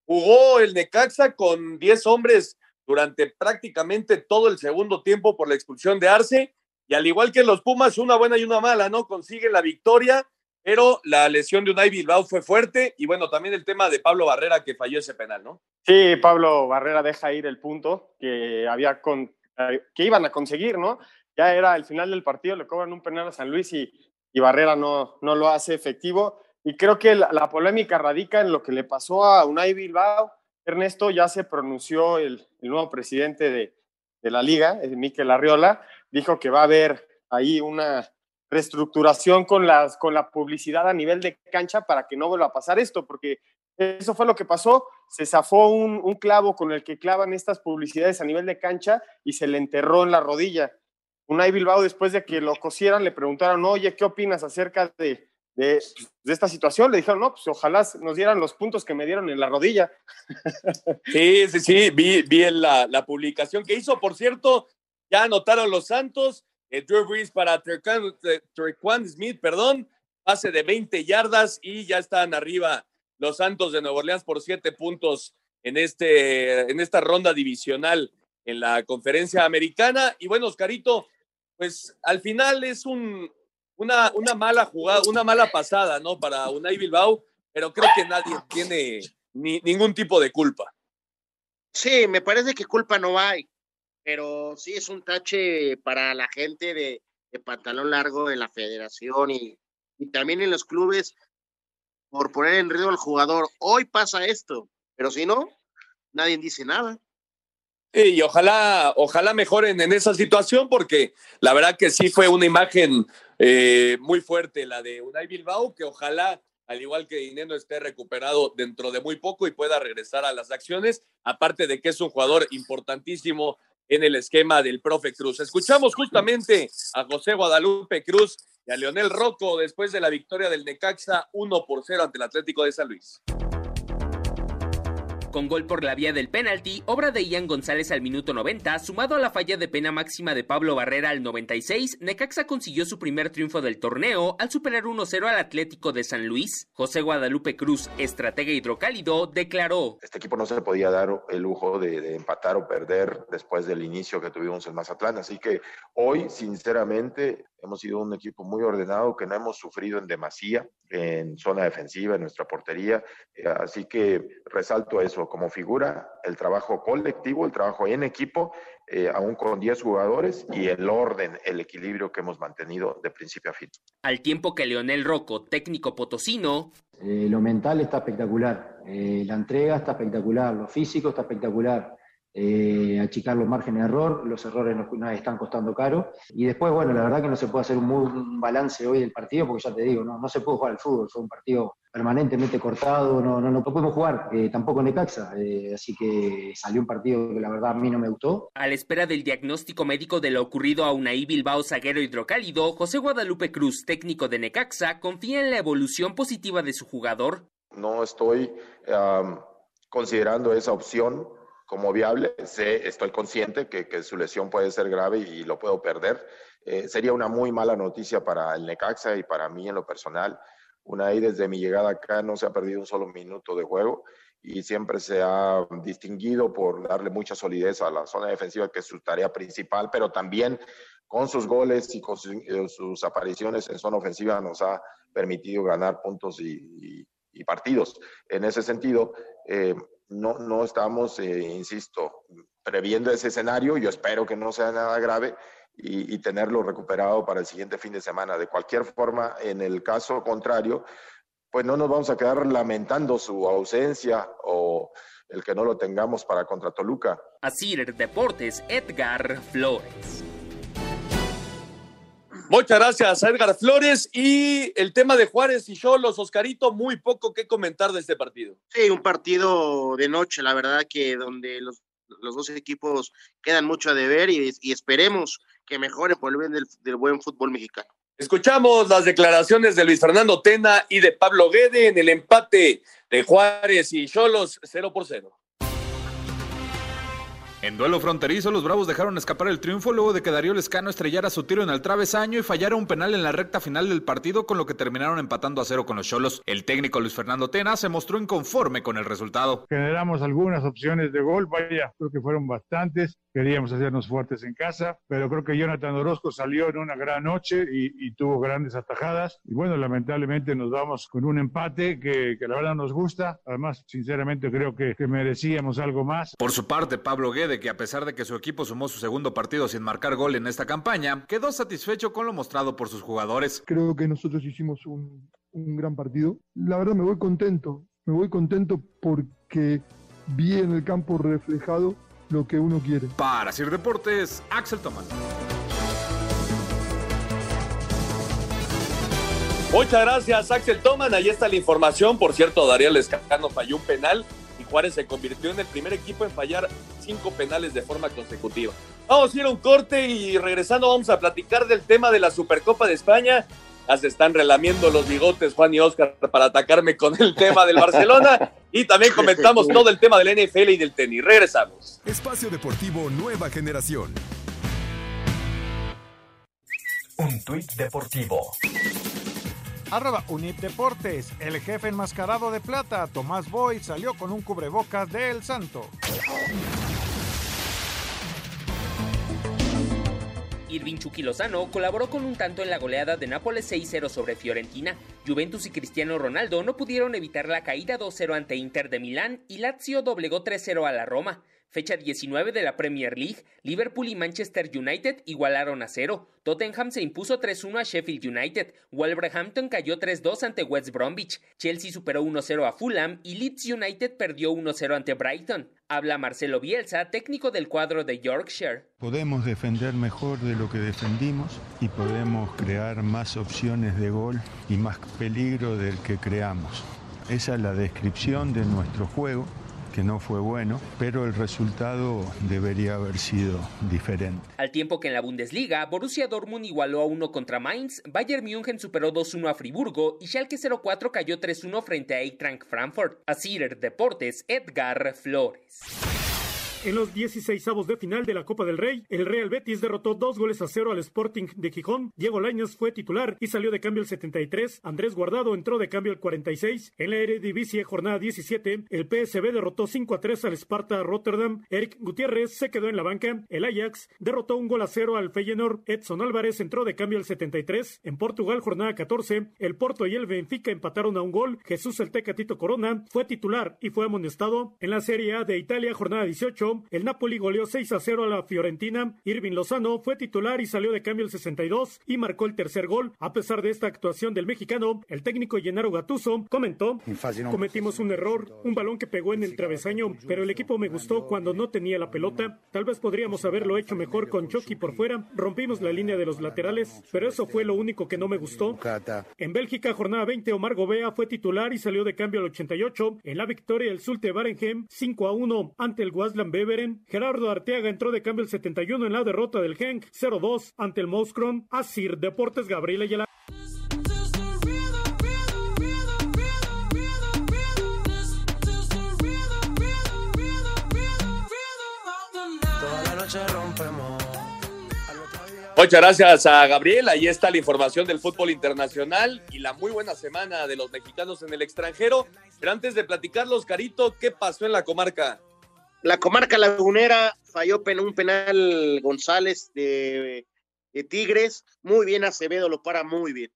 Speaker 2: Jugó el Necaxa con 10 hombres durante prácticamente todo el segundo tiempo por la expulsión de Arce. Y al igual que los Pumas, una buena y una mala, ¿no? Consiguen la victoria pero la lesión de Unai Bilbao fue fuerte y bueno, también el tema de Pablo Barrera que falló ese penal, ¿no?
Speaker 3: Sí, Pablo Barrera deja ir el punto que había con, eh, que iban a conseguir, ¿no? Ya era el final del partido, le cobran un penal a San Luis y, Barrera no, no lo hace efectivo. Y creo que la, polémica radica en lo que le pasó a Unai Bilbao. Ernesto ya se pronunció el, nuevo presidente de, de la liga, Miquel Arriola, dijo que va a haber ahí una, reestructuración con, las, con la publicidad a nivel de cancha para que no vuelva a pasar esto, porque eso fue lo que pasó. Se zafó un, un, clavo con el que clavan estas publicidades a nivel de cancha y se le enterró en la rodilla. Unai Bilbao, después de que lo cosieran, le preguntaron, oye, ¿qué opinas acerca de, de, esta situación? Le dijeron, no, pues ojalá nos dieran los puntos que me dieron en la rodilla.
Speaker 2: Sí, sí, sí, vi, vi la, la publicación que hizo. Por cierto, ya anotaron los Santos Drew Brees para Trequan Smith, perdón, pase de 20 yardas y ya están arriba los Santos de Nueva Orleans por siete puntos en, este, en esta ronda divisional en la conferencia americana. Y bueno, Oscarito, pues al final es un, una, una mala jugada, una mala pasada, ¿no? Para Unai Bilbao, pero creo que nadie tiene ni, ningún tipo de culpa.
Speaker 4: Sí, me parece que culpa no hay pero sí es un tache para la gente de, pantalón largo en la federación y, y, también en los clubes por poner en riesgo al jugador. Hoy pasa esto, pero si no, nadie dice nada.
Speaker 2: y ojalá, ojalá mejoren en esa situación, porque la verdad que sí fue una imagen eh, muy fuerte la de Unai Bilbao, que ojalá al igual que Dineno esté recuperado dentro de muy poco y pueda regresar a las acciones, aparte de que es un jugador importantísimo en el esquema del profe Cruz. Escuchamos justamente a José Guadalupe Cruz y a Leonel Rocco después de la victoria del Necaxa 1 por 0 ante el Atlético de San Luis
Speaker 10: con gol por la vía del penalti, obra de Ian González al minuto 90, sumado a la falla de pena máxima de Pablo Barrera al 96, Necaxa consiguió su primer triunfo del torneo al superar 1-0 al Atlético de San Luis. José Guadalupe Cruz, estratega hidrocálido, declaró:
Speaker 20: Este equipo no se podía dar el lujo de, empatar o perder después del inicio que tuvimos en Mazatlán, así que hoy, sinceramente, hemos sido un equipo muy ordenado, que no hemos sufrido en demasía en zona defensiva, en nuestra portería. Eh, así que resalto eso como figura, el trabajo colectivo, el trabajo en equipo, eh, aún con 10 jugadores y el orden, el equilibrio que hemos mantenido de principio a fin.
Speaker 10: Al tiempo que Leonel Rocco, técnico potosino,
Speaker 21: eh, lo mental está espectacular, la entrega está espectacular, lo físico está espectacular eh, achicar los márgenes de error, los errores nos, están costando caro. Y después, bueno, la verdad que no se puede hacer un, muy, balance hoy del partido, porque ya te digo, no, no se pudo jugar al fútbol, fue un partido permanentemente cortado, no, no, no pudimos jugar, eh, tampoco en Necaxa, eh, así que salió un partido que la verdad a mí no me gustó.
Speaker 10: A la espera del diagnóstico médico de lo ocurrido a Unai Bilbao zaguero hidrocálido, José Guadalupe Cruz, técnico de Necaxa, confía en la evolución positiva de su jugador.
Speaker 20: No estoy considerando esa opción como viable. Sé, estoy consciente que, que, su lesión puede ser grave y, lo puedo perder. Eh, sería una muy mala noticia para el Necaxa y para mí en lo personal. Una ahí desde mi llegada acá no se ha perdido un solo minuto de juego y siempre se ha distinguido por darle mucha solidez a la zona defensiva, que es su tarea principal, pero también con sus goles y con eh, sus, apariciones en zona ofensiva nos ha permitido ganar puntos y, y partidos. En ese sentido, eh, no, no estamos, eh, insisto, previendo ese escenario. Yo espero que no sea nada grave y, tenerlo recuperado para el siguiente fin de semana. De cualquier forma, en el caso contrario, pues no nos vamos a quedar lamentando su ausencia o el que no lo tengamos para contra Toluca.
Speaker 10: Así Deportes, Edgar Flores.
Speaker 2: Muchas gracias a Edgar Flores. Y el tema de Juárez y Cholos, Oscarito, muy poco que comentar de este partido.
Speaker 4: Sí, un partido de noche, la verdad que donde los, los dos equipos quedan mucho a deber y, esperemos que mejoren por el bien del, del buen fútbol mexicano.
Speaker 2: Escuchamos las declaraciones de Luis Fernando Tena y de Pablo Guede en el empate de Juárez y Cholos 0 por 0.
Speaker 22: En duelo fronterizo, los Bravos dejaron escapar el triunfo luego de que Darío Lescano estrellara su tiro en el travesaño y fallara un penal en la recta final del partido, con lo que terminaron empatando a cero con los Cholos. El técnico Luis Fernando Tena se mostró inconforme con el resultado.
Speaker 23: Generamos algunas opciones de gol, vaya, creo que fueron bastantes. Queríamos hacernos fuertes en casa, pero creo que Jonathan Orozco salió en una gran noche y, tuvo grandes atajadas. Y bueno, lamentablemente nos vamos con un empate que, la verdad nos gusta. Además, sinceramente creo que, que merecíamos algo más.
Speaker 22: Por su parte, Pablo Que a pesar de que su equipo sumó su segundo partido sin marcar gol en esta campaña, quedó satisfecho con lo mostrado por sus jugadores.
Speaker 24: Creo que nosotros hicimos un, un gran partido. La verdad me voy contento, me voy contento porque vi en el campo reflejado lo que uno quiere.
Speaker 22: Para Sir Deportes, Axel Tomás.
Speaker 2: Muchas gracias, Axel Toman. Ahí está la información. Por cierto, Darío Lescano falló un penal Juárez se convirtió en el primer equipo en fallar cinco penales de forma consecutiva. Vamos a ir a un corte y regresando vamos a platicar del tema de la Supercopa de España. Ya se están relamiendo los bigotes Juan y Oscar para atacarme con el tema del Barcelona y también comentamos todo el tema del NFL y del tenis. Regresamos.
Speaker 8: Espacio Deportivo Nueva Generación.
Speaker 1: Un tuit deportivo.
Speaker 13: Arroba Unip Deportes. El jefe enmascarado de plata, Tomás Boy, salió con un cubrebocas de El Santo.
Speaker 10: Irving Chucky colaboró con un tanto en la goleada de Nápoles 6-0 sobre Fiorentina. Juventus y Cristiano Ronaldo no pudieron evitar la caída 2-0 ante Inter de Milán y Lazio doblegó 3-0 a la Roma. Fecha 19 de la Premier League, Liverpool y Manchester United igualaron a cero. Tottenham se impuso 3-1 a Sheffield United. Wolverhampton cayó 3-2 ante West Bromwich. Chelsea superó 1-0 a Fulham y Leeds United perdió 1-0 ante Brighton. Habla Marcelo Bielsa, técnico del cuadro de Yorkshire.
Speaker 25: Podemos defender mejor de lo que defendimos y podemos crear más opciones de gol y más peligro del que creamos. Esa es la descripción de nuestro juego que no fue bueno, pero el resultado debería haber sido diferente.
Speaker 10: Al tiempo que en la Bundesliga, Borussia Dortmund igualó a 1 contra Mainz, Bayern München superó 2-1 a Friburgo y Schalke 04 cayó 3-1 frente a Eintracht Frankfurt. Así Deportes, Edgar Flores.
Speaker 14: En los 16 avos de final de la Copa del Rey, el Real Betis derrotó dos goles a cero al Sporting de Gijón. Diego Lainez fue titular y salió de cambio el 73. Andrés Guardado entró de cambio el 46. En la Eredivisie, jornada 17, el PSV derrotó 5 a 3 al Sparta Rotterdam. Eric Gutiérrez se quedó en la banca. El Ajax derrotó un gol a cero al Feyenoord. Edson Álvarez entró de cambio el 73. En Portugal, jornada 14, el Porto y el Benfica empataron a un gol. Jesús el Tecatito Corona fue titular y fue amonestado. En la Serie A de Italia, jornada 18, el Napoli goleó 6 a 0 a la Fiorentina. Irving Lozano fue titular y salió de cambio el 62 y marcó el tercer gol. A pesar de esta actuación del mexicano, el técnico Gennaro Gattuso comentó: Cometimos un error, un balón que pegó en el travesaño, pero el equipo me gustó cuando no tenía la pelota. Tal vez podríamos haberlo hecho mejor con Chucky por fuera. Rompimos la línea de los laterales, pero eso fue lo único que no me gustó. En Bélgica, jornada 20, Omar Gobea fue titular y salió de cambio al 88. En la victoria, el Sulte Barenhem 5 a 1 ante el Wasland Beveren. Gerardo Arteaga entró de cambio el 71 en la derrota del Genk 0-2 ante el Moskron. Asir Deportes Gabriela Ayala.
Speaker 2: Muchas gracias a Gabriel. Ahí está la información del fútbol internacional y la muy buena semana de los mexicanos en el extranjero. Pero antes de platicarlos, Carito, ¿qué pasó en la comarca?
Speaker 4: La comarca lagunera falló un penal González de, Tigres. Muy bien, Acevedo lo para muy bien.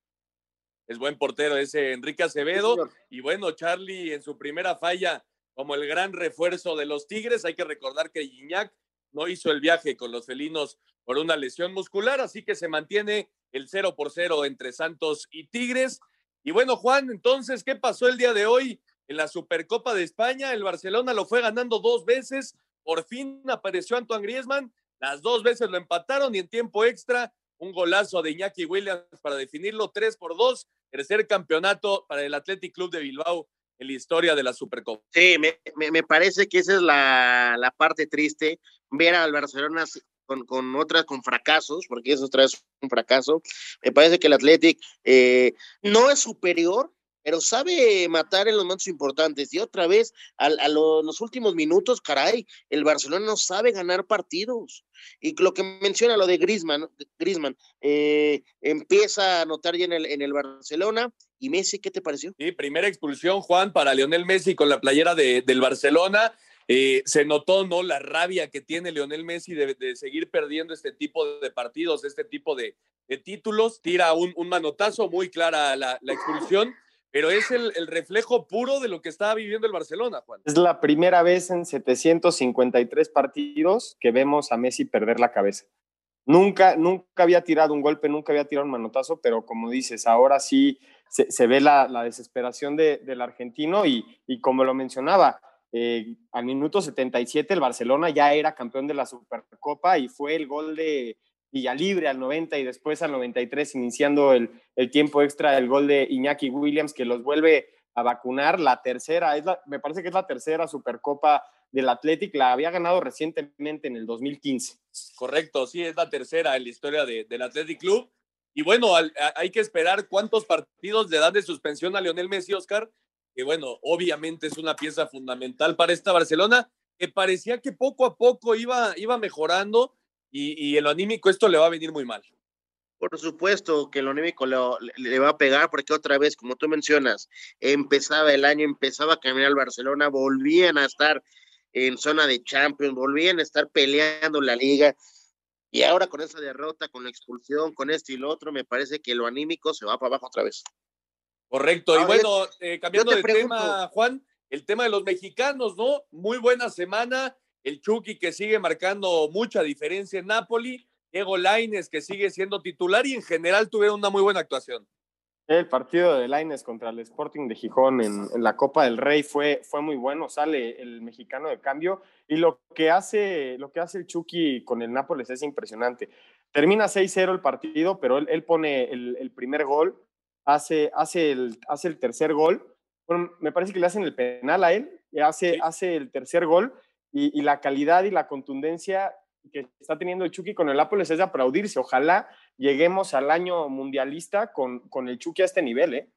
Speaker 2: Es buen portero ese Enrique Acevedo. y bueno, Charlie en su primera falla como el gran refuerzo de los Tigres. Hay que recordar que Gignac no hizo el viaje con los felinos por una lesión muscular, así que se mantiene el 0 por 0 entre Santos y Tigres. Y bueno, Juan, entonces, ¿qué pasó el día de hoy en la Supercopa de España? El Barcelona lo fue ganando dos veces, por fin apareció Antoine Griezmann, las dos veces lo empataron y en tiempo extra un golazo de Iñaki Williams para definirlo 3 por 2, tercer campeonato para el Athletic Club de Bilbao en la historia de la Supercopa.
Speaker 4: Sí, me, parece que esa es la, la, parte triste, ver al Barcelona con, con otras, con fracasos, porque eso otra vez un fracaso. Me parece que el Athletic eh, no es superior, pero sabe matar en los momentos importantes. Y otra vez, a, los últimos minutos, caray, el Barcelona no sabe ganar partidos. Y lo que menciona lo de Griezmann, Griezmann eh, empieza a anotar ya en el, en el Barcelona. ¿Y Messi qué te pareció?
Speaker 2: Sí, primera expulsión, Juan, para Lionel Messi con la playera de, del Barcelona. Eh, se notó ¿no? la rabia que tiene Lionel Messi de, seguir perdiendo este tipo de partidos, este tipo de, títulos. Tira un, manotazo muy clara la, expulsión, pero es el, reflejo puro de lo que estaba viviendo el Barcelona, Juan.
Speaker 3: Es la primera vez en 753 partidos que vemos a Messi perder la cabeza. Nunca, nunca había tirado un golpe, nunca había tirado un manotazo, pero como dices, ahora sí se, ve la, desesperación del argentino y, y como lo mencionaba, eh, al minuto 77 el Barcelona ya era campeón de la Supercopa y fue el gol de Villalibre al 90 y después al 93 iniciando el, tiempo extra el gol de Iñaki Williams que los vuelve a vacunar. La tercera, es me parece que es la tercera Supercopa del Athletic, la había ganado recientemente en el 2015.
Speaker 2: Correcto, sí, es la tercera en la historia del Athletic Club. Y bueno, hay que esperar cuántos partidos le dan de suspensión a Lionel Messi, Oscar, que bueno, obviamente es una pieza fundamental para esta Barcelona, que parecía que poco a poco iba, iba mejorando y, y en lo anímico esto le va a venir muy mal.
Speaker 4: Por supuesto que lo anímico le, va a pegar porque otra vez, como tú mencionas, empezaba el año, empezaba a caminar el Barcelona, volvían a estar en zona de Champions, volvían a estar peleando la liga. Y ahora con esa derrota, con la expulsión, con esto y lo otro, me parece que lo anímico se va para abajo otra vez.
Speaker 2: Correcto. y bueno, eh, cambiando de tema, Juan, el tema de los mexicanos, ¿no? Muy buena semana. El Chucky que sigue marcando mucha diferencia en Napoli. Diego Laines que sigue siendo titular y en general tuvieron una muy buena actuación.
Speaker 3: El partido de Laines contra el Sporting de Gijón en, la Copa del Rey fue, fue muy bueno, sale el mexicano de cambio y lo que hace, lo que hace el Chucky con el Nápoles es impresionante. Termina 6-0 el partido, pero él, pone el, el, primer gol hace, hace, el, hace el tercer gol. Bueno, me parece que le hacen el penal a él, y hace, hace el tercer gol y, la calidad y la contundencia que está teniendo el Chucky con el Nápoles es de aplaudirse. Ojalá lleguemos al año mundialista con, con el Chucky a este nivel, ¿eh?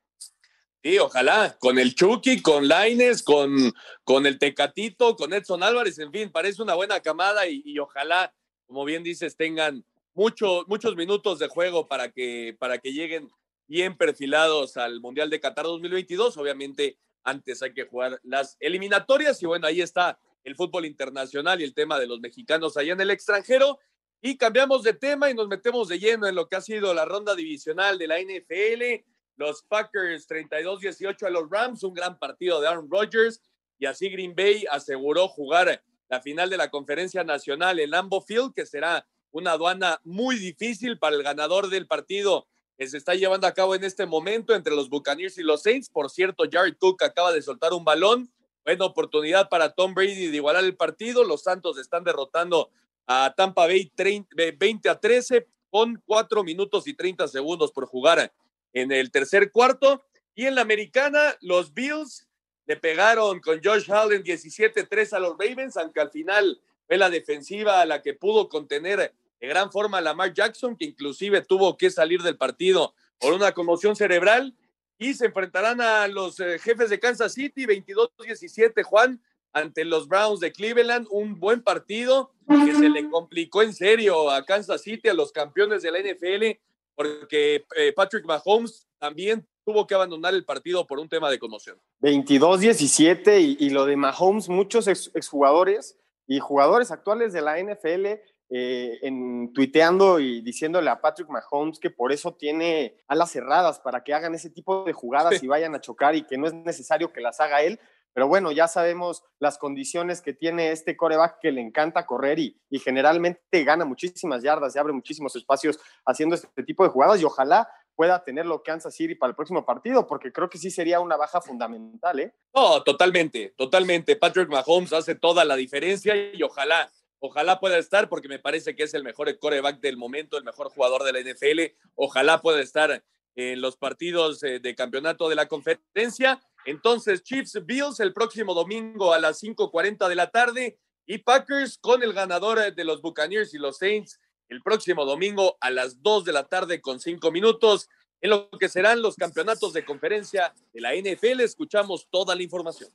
Speaker 2: Sí, ojalá, con el Chucky, con Laines, con, con el Tecatito, con Edson Álvarez, en fin, parece una buena camada y, ojalá, como bien dices, tengan mucho, muchos minutos de juego para que, para que lleguen bien perfilados al Mundial de Qatar 2022. Obviamente, antes hay que jugar las eliminatorias y bueno, ahí está el fútbol internacional y el tema de los mexicanos allá en el extranjero. Y cambiamos de tema y nos metemos de lleno en lo que ha sido la ronda divisional de la NFL los Packers 32-18 a los Rams, un gran partido de Aaron Rodgers y así Green Bay aseguró jugar la final de la conferencia nacional en Lambeau Field, que será una aduana muy difícil para el ganador del partido que se está llevando a cabo en este momento entre los Buccaneers y los Saints. Por cierto, Jared Cook acaba de soltar un balón. Buena oportunidad para Tom Brady de igualar el partido. Los Santos están derrotando a Tampa Bay 20 a 13 con 4 minutos y 30 segundos por jugar en el tercer cuarto. Y en la americana, los Bills le pegaron con Josh Allen 17-3 a los Ravens, aunque al final fue la defensiva la que pudo contener de gran forma a Lamar Jackson, que inclusive tuvo que salir del partido por una conmoción cerebral. Y se enfrentarán a los eh, jefes de Kansas City, 22-17, Juan, ante los Browns de Cleveland. Un buen partido que se le complicó en serio a Kansas City, a los campeones de la NFL porque eh, Patrick Mahomes también tuvo que abandonar el partido por un tema de conmoción.
Speaker 3: 22-17 y, y, lo de Mahomes, muchos exjugadores y jugadores actuales de la NFL eh, en, tuiteando y diciéndole a Patrick Mahomes que por eso tiene alas cerradas para que hagan ese tipo de jugadas y vayan a chocar y que no es necesario que las haga él, pero bueno, ya sabemos las condiciones que tiene este coreback que le encanta correr y, y generalmente gana muchísimas yardas y abre muchísimos espacios haciendo este tipo de jugadas y ojalá pueda tenerlo Kansas City para el próximo partido, porque creo que sí sería una baja fundamental, ¿eh?
Speaker 2: No, totalmente, totalmente. Patrick Mahomes hace toda la diferencia y ojalá, ojalá pueda estar, porque me parece que es el mejor coreback del momento, el mejor jugador de la NFL. Ojalá pueda estar en los partidos eh, de campeonato de la conferencia. Entonces, Chiefs Bills el próximo domingo a las 5:40 de la tarde y Packers con el ganador eh, de los Buccaneers y los Saints el próximo domingo a las 2 de la tarde con 5 minutos en lo que serán los campeonatos de conferencia de la NFL. Escuchamos toda la información.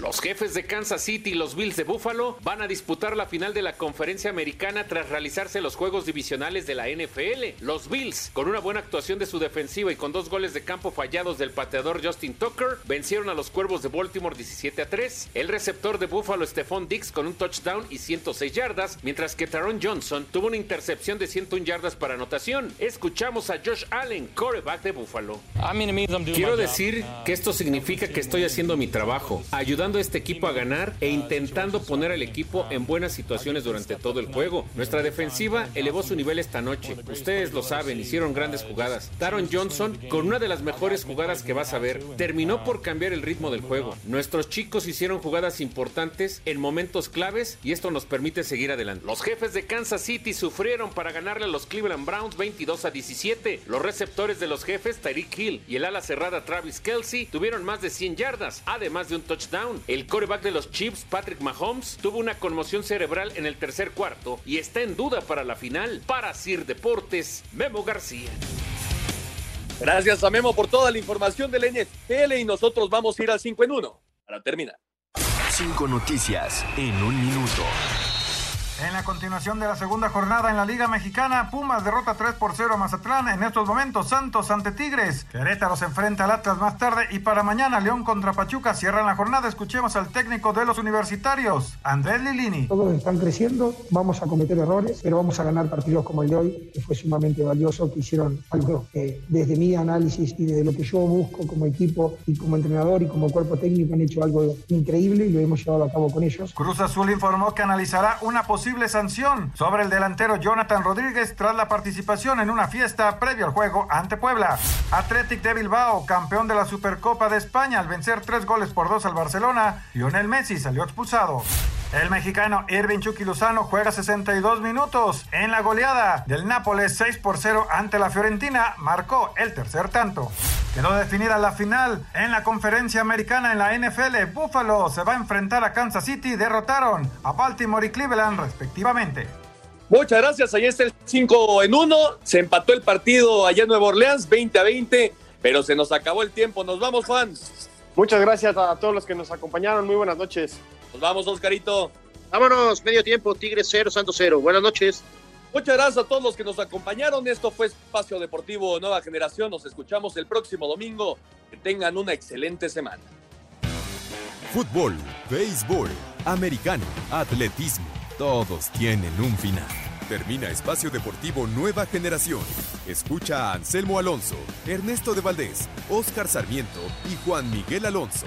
Speaker 18: Los jefes de Kansas City y los Bills de Buffalo van a disputar la final de la conferencia americana tras realizarse los juegos divisionales de la NFL. Los Bills, con una buena actuación de su defensiva y con dos goles de campo fallados del pateador Justin Tucker, vencieron a los Cuervos de Baltimore 17 a 3. El receptor de Buffalo, Stephon Dix, con un touchdown y 106 yardas, mientras que Taron Johnson tuvo una intercepción de 101 yardas para anotación. Escuchamos a Josh Allen, quarterback de Buffalo. Quiero decir que esto significa que estoy haciendo mi trabajo, ayudando este equipo a ganar e intentando poner al equipo en buenas situaciones durante todo el juego. Nuestra defensiva elevó su nivel esta noche. Ustedes lo saben, hicieron grandes jugadas. Taron Johnson, con una de las mejores jugadas que vas a ver, terminó por cambiar el ritmo del juego. Nuestros chicos hicieron jugadas importantes en momentos claves y esto nos permite seguir adelante. Los jefes de Kansas City sufrieron para ganarle a los Cleveland Browns 22 a 17. Los receptores de los jefes, Tyreek Hill y el ala cerrada Travis Kelsey, tuvieron más de 100 yardas, además de un touchdown. El coreback de los Chiefs, Patrick Mahomes, tuvo una conmoción cerebral en el tercer cuarto y está en duda para la final. Para Sir Deportes, Memo García.
Speaker 2: Gracias a Memo por toda la información del NFL y nosotros vamos a ir al 5 en 1 para terminar.
Speaker 8: Cinco noticias en un minuto.
Speaker 13: En la continuación de la segunda jornada en la Liga Mexicana, Pumas derrota 3 por 0 a Mazatlán. En estos momentos, Santos ante Tigres. Querétaro se enfrenta al Atlas más tarde. Y para mañana, León contra Pachuca cierran la jornada. Escuchemos al técnico de los universitarios, Andrés Lilini.
Speaker 26: Todos están creciendo, vamos a cometer errores, pero vamos a ganar partidos como el de hoy, que fue sumamente valioso, que hicieron algo que desde mi análisis y desde lo que yo busco como equipo y como entrenador y como cuerpo técnico han hecho algo increíble y lo hemos llevado a cabo con ellos.
Speaker 13: Cruz Azul informó que analizará una posible sanción sobre el delantero Jonathan Rodríguez tras la participación en una fiesta previo al juego ante Puebla. Athletic de Bilbao, campeón de la Supercopa de España al vencer tres goles por dos al Barcelona, Lionel Messi salió expulsado. El mexicano Irving Chucky Lozano juega 62 minutos en la goleada del Nápoles 6 por 0 ante la Fiorentina, marcó el tercer tanto. Quedó definida la final en la conferencia americana en la NFL. Buffalo se va a enfrentar a Kansas City, derrotaron a Baltimore y Cleveland respectivamente.
Speaker 2: Muchas gracias, ahí está el 5 en 1, se empató el partido allá en Nueva Orleans, 20 a 20. Pero se nos acabó el tiempo. Nos vamos, Juan.
Speaker 3: Muchas gracias a todos los que nos acompañaron. Muy buenas noches.
Speaker 2: Nos vamos, Oscarito.
Speaker 4: Vámonos, medio tiempo, Tigres 0, Santos 0. Buenas noches.
Speaker 2: Muchas gracias a todos los que nos acompañaron. Esto fue Espacio Deportivo Nueva Generación. Nos escuchamos el próximo domingo. Que tengan una excelente semana.
Speaker 8: Fútbol, béisbol, americano, atletismo, todos tienen un final. Termina Espacio Deportivo Nueva Generación. Escucha a Anselmo Alonso, Ernesto de Valdés, Oscar Sarmiento y Juan Miguel Alonso.